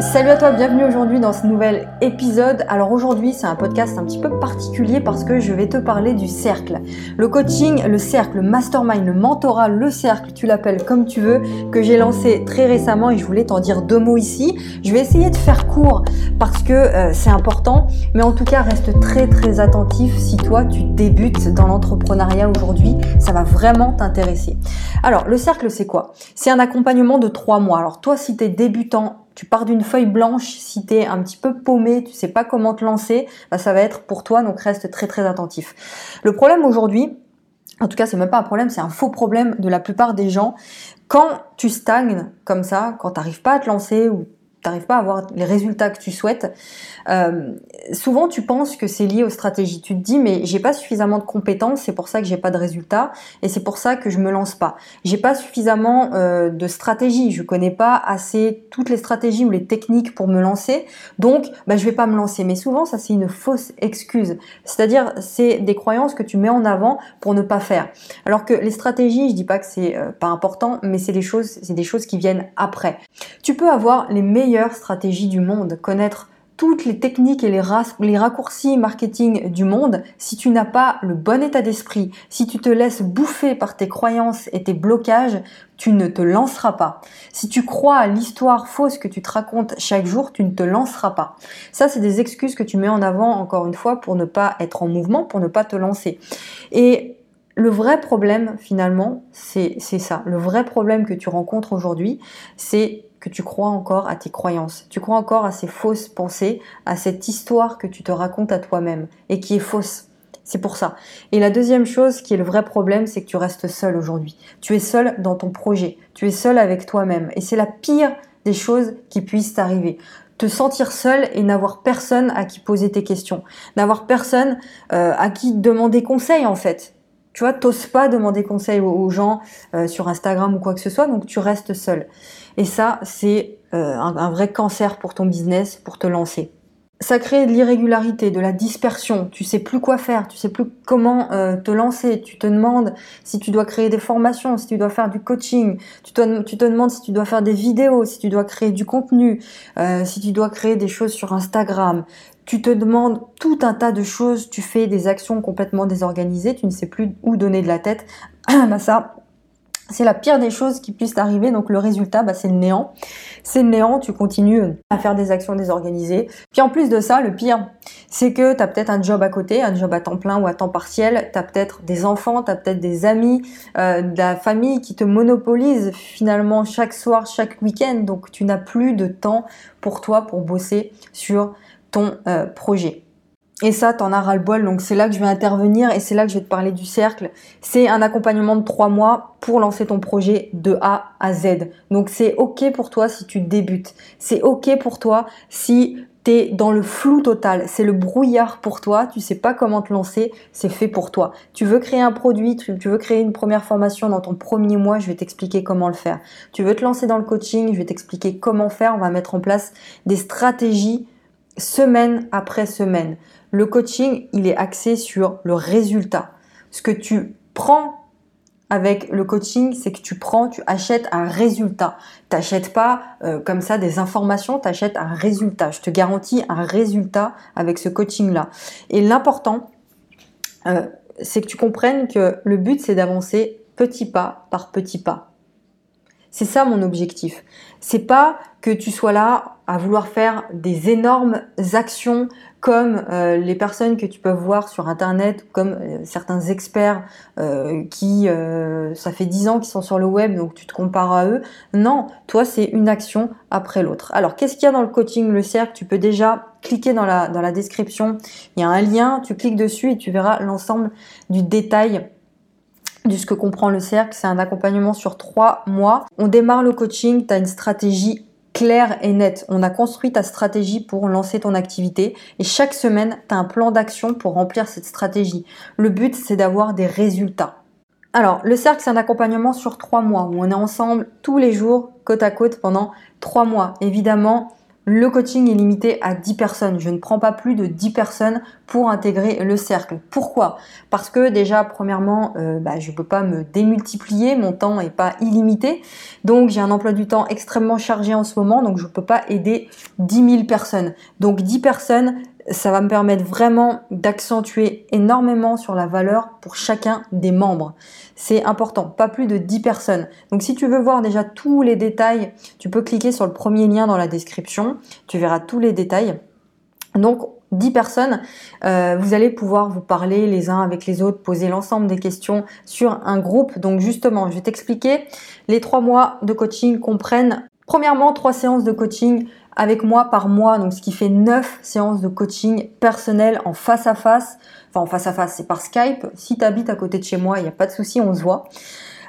Salut à toi, bienvenue aujourd'hui dans ce nouvel épisode. Alors aujourd'hui c'est un podcast un petit peu particulier parce que je vais te parler du cercle. Le coaching, le cercle, le mastermind, le mentorat, le cercle, tu l'appelles comme tu veux, que j'ai lancé très récemment et je voulais t'en dire deux mots ici. Je vais essayer de faire court parce que euh, c'est important, mais en tout cas reste très très attentif si toi tu débutes dans l'entrepreneuriat aujourd'hui, ça va vraiment t'intéresser. Alors le cercle c'est quoi? C'est un accompagnement de trois mois. Alors toi si tu es débutant tu pars d'une feuille blanche, si tu es un petit peu paumé, tu sais pas comment te lancer, bah, ça va être pour toi, donc reste très très attentif. Le problème aujourd'hui, en tout cas c'est même pas un problème, c'est un faux problème de la plupart des gens, quand tu stagnes comme ça, quand tu n'arrives pas à te lancer ou t'arrives pas à avoir les résultats que tu souhaites, euh, souvent tu penses que c'est lié aux stratégies. Tu te dis mais j'ai pas suffisamment de compétences, c'est pour ça que j'ai pas de résultats et c'est pour ça que je me lance pas. J'ai pas suffisamment euh, de stratégies, je connais pas assez toutes les stratégies ou les techniques pour me lancer, donc bah, je vais pas me lancer. Mais souvent ça c'est une fausse excuse, c'est-à-dire c'est des croyances que tu mets en avant pour ne pas faire. Alors que les stratégies, je dis pas que c'est euh, pas important, mais c'est des choses, c'est des choses qui viennent après. Tu peux avoir les meilleurs stratégie du monde, connaître toutes les techniques et les, les raccourcis marketing du monde, si tu n'as pas le bon état d'esprit, si tu te laisses bouffer par tes croyances et tes blocages, tu ne te lanceras pas. Si tu crois à l'histoire fausse que tu te racontes chaque jour, tu ne te lanceras pas. Ça, c'est des excuses que tu mets en avant, encore une fois, pour ne pas être en mouvement, pour ne pas te lancer. Et le vrai problème, finalement, c'est ça. Le vrai problème que tu rencontres aujourd'hui, c'est que tu crois encore à tes croyances. Tu crois encore à ces fausses pensées, à cette histoire que tu te racontes à toi-même et qui est fausse. C'est pour ça. Et la deuxième chose qui est le vrai problème, c'est que tu restes seul aujourd'hui. Tu es seul dans ton projet. Tu es seul avec toi-même. Et c'est la pire des choses qui puissent t'arriver te sentir seul et n'avoir personne à qui poser tes questions, n'avoir personne euh, à qui demander conseil en fait. Tu vois, t'oses pas demander conseil aux, gens euh, sur Instagram ou quoi que ce soit, donc tu restes seul. Et ça, c'est euh, un, vrai cancer pour ton business, pour te lancer. Ça crée de l'irrégularité, de la dispersion. Tu sais plus quoi faire, tu sais plus comment euh, te lancer. Tu te demandes si tu dois créer des formations, si tu dois faire du coaching. Tu te, demandes si tu dois faire des vidéos, si tu dois créer du contenu, euh, si tu dois créer des choses sur Instagram. Tu te demandes tout un tas de choses. Tu fais des actions complètement désorganisées. Tu ne sais plus où donner de la tête. bah ça, c'est la pire des choses qui puissent arriver. Donc le résultat, bah, c'est le néant. C'est le néant, tu continues à faire des actions désorganisées. Puis en plus de ça, le pire, c'est que tu as peut-être un job à côté, un job à temps plein ou à temps partiel. Tu as peut-être des enfants, tu as peut-être des amis, euh, de la famille qui te monopolise finalement chaque soir, chaque week-end. Donc tu n'as plus de temps pour toi pour bosser sur ton euh, projet. Et ça, t'en as ras-le-bol, donc c'est là que je vais intervenir et c'est là que je vais te parler du cercle. C'est un accompagnement de trois mois pour lancer ton projet de A à Z. Donc c'est ok pour toi si tu débutes. C'est ok pour toi si t'es dans le flou total. C'est le brouillard pour toi. Tu sais pas comment te lancer. C'est fait pour toi. Tu veux créer un produit, tu, veux créer une première formation dans ton premier mois. Je vais t'expliquer comment le faire. Tu veux te lancer dans le coaching. Je vais t'expliquer comment faire. On va mettre en place des stratégies semaine après semaine. Le coaching, il est axé sur le résultat. Ce que tu prends avec le coaching, c'est que tu prends, tu achètes un résultat. Tu n'achètes pas euh, comme ça des informations, tu achètes un résultat. Je te garantis un résultat avec ce coaching-là. Et l'important, euh, c'est que tu comprennes que le but, c'est d'avancer petit pas par petit pas. C'est ça mon objectif. C'est pas que tu sois là à vouloir faire des énormes actions comme euh, les personnes que tu peux voir sur internet, comme euh, certains experts euh, qui, ça fait dix ans qu'ils sont sur le web, donc tu te compares à eux. Non, toi c'est une action après l'autre. Alors qu'est-ce qu'il y a dans le coaching Le Cercle? Tu peux déjà cliquer dans la, dans la description, il y a un lien, tu cliques dessus et tu verras l'ensemble du détail de ce que comprend le cercle. C'est un accompagnement sur trois mois. On démarre le coaching, tu as une stratégie clair et net. On a construit ta stratégie pour lancer ton activité et chaque semaine, tu as un plan d'action pour remplir cette stratégie. Le but, c'est d'avoir des résultats. Alors, le cercle, c'est un accompagnement sur trois mois où on est ensemble tous les jours, côte à côte, pendant trois mois. Évidemment, le coaching est limité à 10 personnes. Je ne prends pas plus de 10 personnes pour intégrer le cercle. Pourquoi? Parce que déjà, premièrement, euh, bah, je ne peux pas me démultiplier, mon temps n'est pas illimité. Donc j'ai un emploi du temps extrêmement chargé en ce moment, donc je ne peux pas aider 10 000 personnes. Donc 10 personnes, ça va me permettre vraiment d'accentuer énormément sur la valeur pour chacun des membres. C'est important, pas plus de 10 personnes. Donc si tu veux voir déjà tous les détails, tu peux cliquer sur le premier lien dans la description, tu verras tous les détails. Donc 10 personnes, euh, vous allez pouvoir vous parler les uns avec les autres, poser l'ensemble des questions sur un groupe. Donc justement, je vais t'expliquer. Les trois mois de coaching comprennent premièrement trois séances de coaching avec moi par mois, donc ce qui fait 9 séances de coaching personnel en face à face. Enfin, en face à face, c'est par Skype. Si tu habites à côté de chez moi, il n'y a pas de souci, on se voit.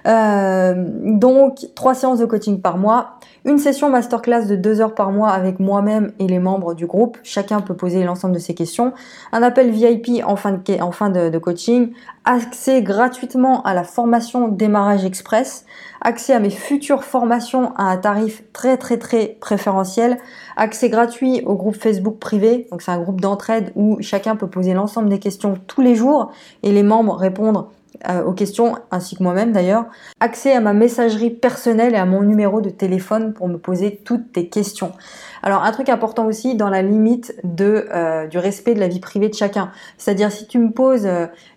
Euh, donc, trois séances de coaching par mois, une session masterclass de deux heures par mois avec moi-même et les membres du groupe. Chacun peut poser l'ensemble de ses questions. Un appel VIP en fin de, de, coaching. Accès gratuitement à la formation démarrage express. Accès à mes futures formations à un tarif très très très préférentiel. Accès gratuit au groupe Facebook privé. Donc c'est un groupe d'entraide où chacun peut poser l'ensemble des questions tous les jours et les membres répondre aux questions, ainsi que moi-même d'ailleurs, accès à ma messagerie personnelle et à mon numéro de téléphone pour me poser toutes tes questions. Alors un truc important aussi dans la limite de, euh, du respect de la vie privée de chacun. C'est-à-dire si tu me poses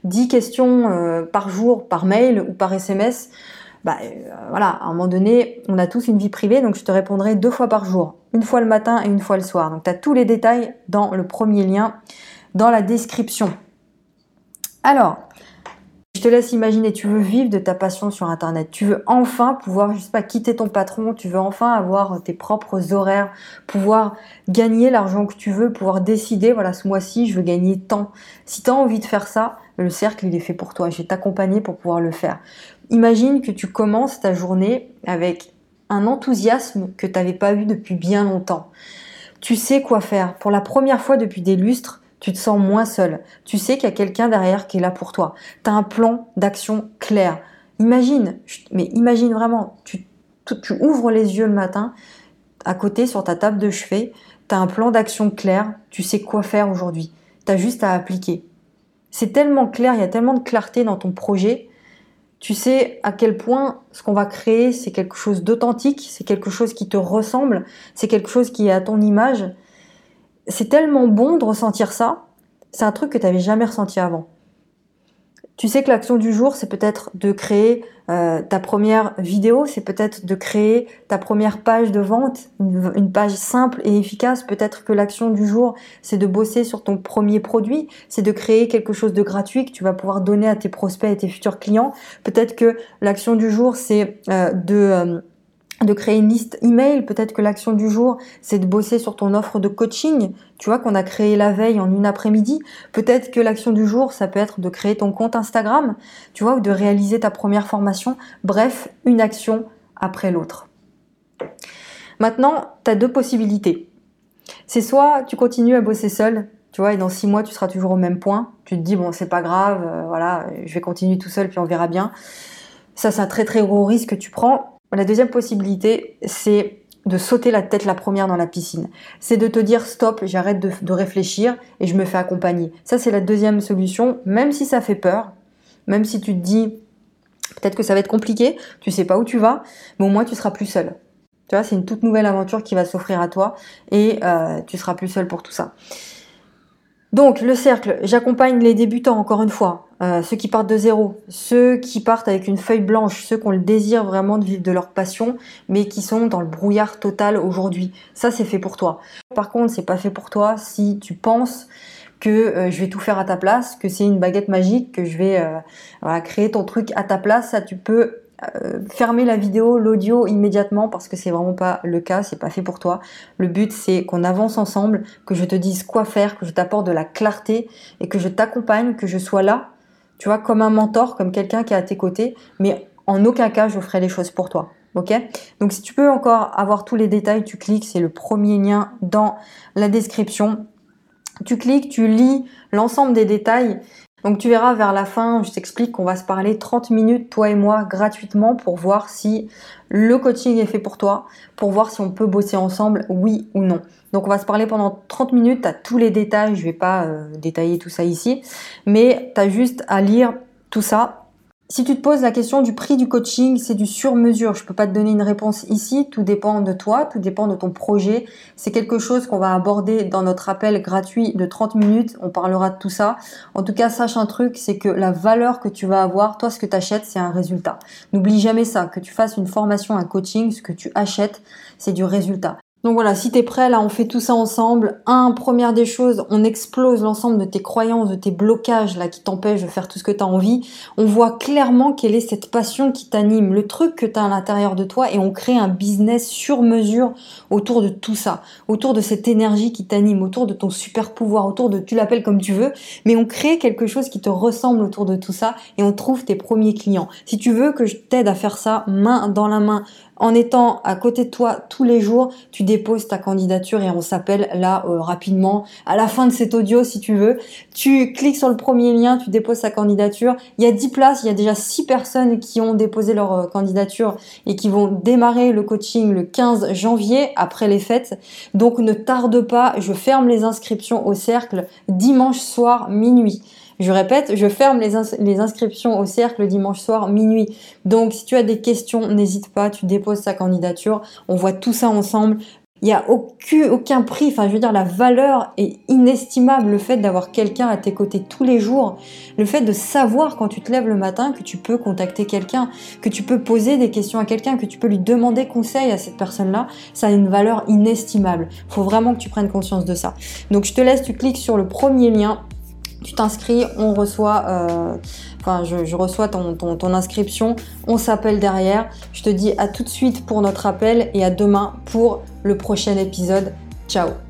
10 euh, questions par jour par mail ou par SMS, bah voilà, à un moment donné, on a tous une vie privée, donc je te répondrai deux fois par jour, une fois le matin et une fois le soir. Donc tu as tous les détails dans le premier lien, dans la description. Alors, te laisse imaginer, tu veux vivre de ta passion sur Internet. Tu veux enfin pouvoir, je sais pas, quitter ton patron. Tu veux enfin avoir tes propres horaires, pouvoir gagner l'argent que tu veux, pouvoir décider, voilà, ce mois-ci, je veux gagner tant. Si tu as envie de faire ça, le cercle, il est fait pour toi. Je vais t'accompagner pour pouvoir le faire. Imagine que tu commences ta journée avec un enthousiasme que tu n'avais pas eu depuis bien longtemps. Tu sais quoi faire. Pour la première fois depuis des lustres, tu te sens moins seul. Tu sais qu'il y a quelqu'un derrière qui est là pour toi. Tu as un plan d'action clair. Imagine, mais imagine vraiment, tu, tu, ouvres les yeux le matin, à côté sur ta table de chevet, tu as un plan d'action clair, tu sais quoi faire aujourd'hui. Tu as juste à appliquer. C'est tellement clair, il y a tellement de clarté dans ton projet. Tu sais à quel point ce qu'on va créer, c'est quelque chose d'authentique, c'est quelque chose qui te ressemble, c'est quelque chose qui est à ton image c'est tellement bon de ressentir ça. C'est un truc que tu n'avais jamais ressenti avant. Tu sais que l'action du jour, c'est peut-être de créer euh, ta première vidéo, c'est peut-être de créer ta première page de vente, une, page simple et efficace. Peut-être que l'action du jour, c'est de bosser sur ton premier produit, c'est de créer quelque chose de gratuit que tu vas pouvoir donner à tes prospects et tes futurs clients. Peut-être que l'action du jour, c'est euh, de... Euh, de créer une liste email. Peut-être que l'action du jour, c'est de bosser sur ton offre de coaching, tu vois, qu'on a créé la veille en une après-midi. Peut-être que l'action du jour, ça peut être de créer ton compte Instagram, tu vois, ou de réaliser ta première formation. Bref, une action après l'autre. Maintenant, tu as deux possibilités. C'est soit tu continues à bosser seul, tu vois, et dans six mois, tu seras toujours au même point. Tu te dis, bon, c'est pas grave, euh, voilà, je vais continuer tout seul, puis on verra bien. Ça, c'est un très très gros risque que tu prends la deuxième possibilité, c'est de sauter la tête la première dans la piscine. C'est de te dire stop, j'arrête de, réfléchir et je me fais accompagner. Ça, c'est la deuxième solution, même si ça fait peur, même si tu te dis peut-être que ça va être compliqué, tu sais pas où tu vas, mais au moins tu seras plus seul. Tu vois, c'est une toute nouvelle aventure qui va s'offrir à toi et euh, tu seras plus seul pour tout ça. Donc le cercle, j'accompagne les débutants encore une fois, euh, ceux qui partent de zéro, ceux qui partent avec une feuille blanche, ceux qui ont le désir vraiment de vivre de leur passion, mais qui sont dans le brouillard total aujourd'hui. Ça c'est fait pour toi. Par contre, c'est pas fait pour toi si tu penses que euh, je vais tout faire à ta place, que c'est une baguette magique, que je vais euh, créer ton truc à ta place. Ça, tu peux euh, fermer la vidéo, l'audio immédiatement parce que c'est vraiment pas le cas, c'est pas fait pour toi. Le but c'est qu'on avance ensemble, que je te dise quoi faire, que je t'apporte de la clarté et que je t'accompagne, que je sois là, tu vois, comme un mentor, comme quelqu'un qui est à tes côtés, mais en aucun cas je ferai les choses pour toi. Ok? Donc si tu peux encore avoir tous les détails, tu cliques, c'est le premier lien dans la description. Tu cliques, tu lis l'ensemble des détails Donc tu verras vers la fin, je t'explique qu'on va se parler 30 minutes, toi et moi, gratuitement pour voir si le coaching est fait pour toi, pour voir si on peut bosser ensemble, oui ou non. Donc on va se parler pendant 30 minutes, as tous les détails, je vais pas euh, détailler tout ça ici, mais tu as juste à lire tout ça si tu te poses la question du prix du coaching, c'est du sur-mesure. Je peux pas te donner une réponse ici. Tout dépend de toi, tout dépend de ton projet. C'est quelque chose qu'on va aborder dans notre appel gratuit de 30 minutes. On parlera de tout ça. En tout cas, sache un truc, c'est que la valeur que tu vas avoir, toi, ce que tu achètes, c'est un résultat. N'oublie jamais ça. Que tu fasses une formation, un coaching, ce que tu achètes, c'est du résultat. Donc voilà, si tu es prêt, là, on fait tout ça ensemble. Un, première des choses, on explose l'ensemble de tes croyances, de tes blocages là qui t'empêchent de faire tout ce que tu as envie. On voit clairement quelle est cette passion qui t'anime, le truc que tu as à l'intérieur de toi et on crée un business sur mesure autour de tout ça, autour de cette énergie qui t'anime, autour de ton super pouvoir, autour de, tu l'appelles comme tu veux, mais on crée quelque chose qui te ressemble autour de tout ça et on trouve tes premiers clients. Si tu veux que je t'aide à faire ça main dans la main, en étant à côté de toi tous les jours, tu déposes ta candidature et on s'appelle là euh, rapidement à la fin de cet audio si tu veux. Tu cliques sur le premier lien, tu déposes ta candidature. Il y a 10 places, il y a déjà 6 personnes qui ont déposé leur euh, candidature et qui vont démarrer le coaching le 15 janvier après les fêtes. Donc ne tarde pas, je ferme les inscriptions au cercle dimanche soir minuit. Je répète, je ferme les, inscriptions au cercle dimanche soir minuit. Donc si tu as des questions, n'hésite pas, tu déposes ta candidature. On voit tout ça ensemble. Il n'y a aucun, prix, enfin je veux dire la valeur est inestimable, le fait d'avoir quelqu'un à tes côtés tous les jours, le fait de savoir quand tu te lèves le matin que tu peux contacter quelqu'un, que tu peux poser des questions à quelqu'un, que tu peux lui demander conseil à cette personne-là, ça a une valeur inestimable. Il faut vraiment que tu prennes conscience de ça. Donc je te laisse, tu cliques sur le premier lien, tu t'inscris, on reçoit, euh, enfin je, reçois ton, ton inscription, on s'appelle derrière. Je te dis à tout de suite pour notre appel et à demain pour le prochain épisode. Ciao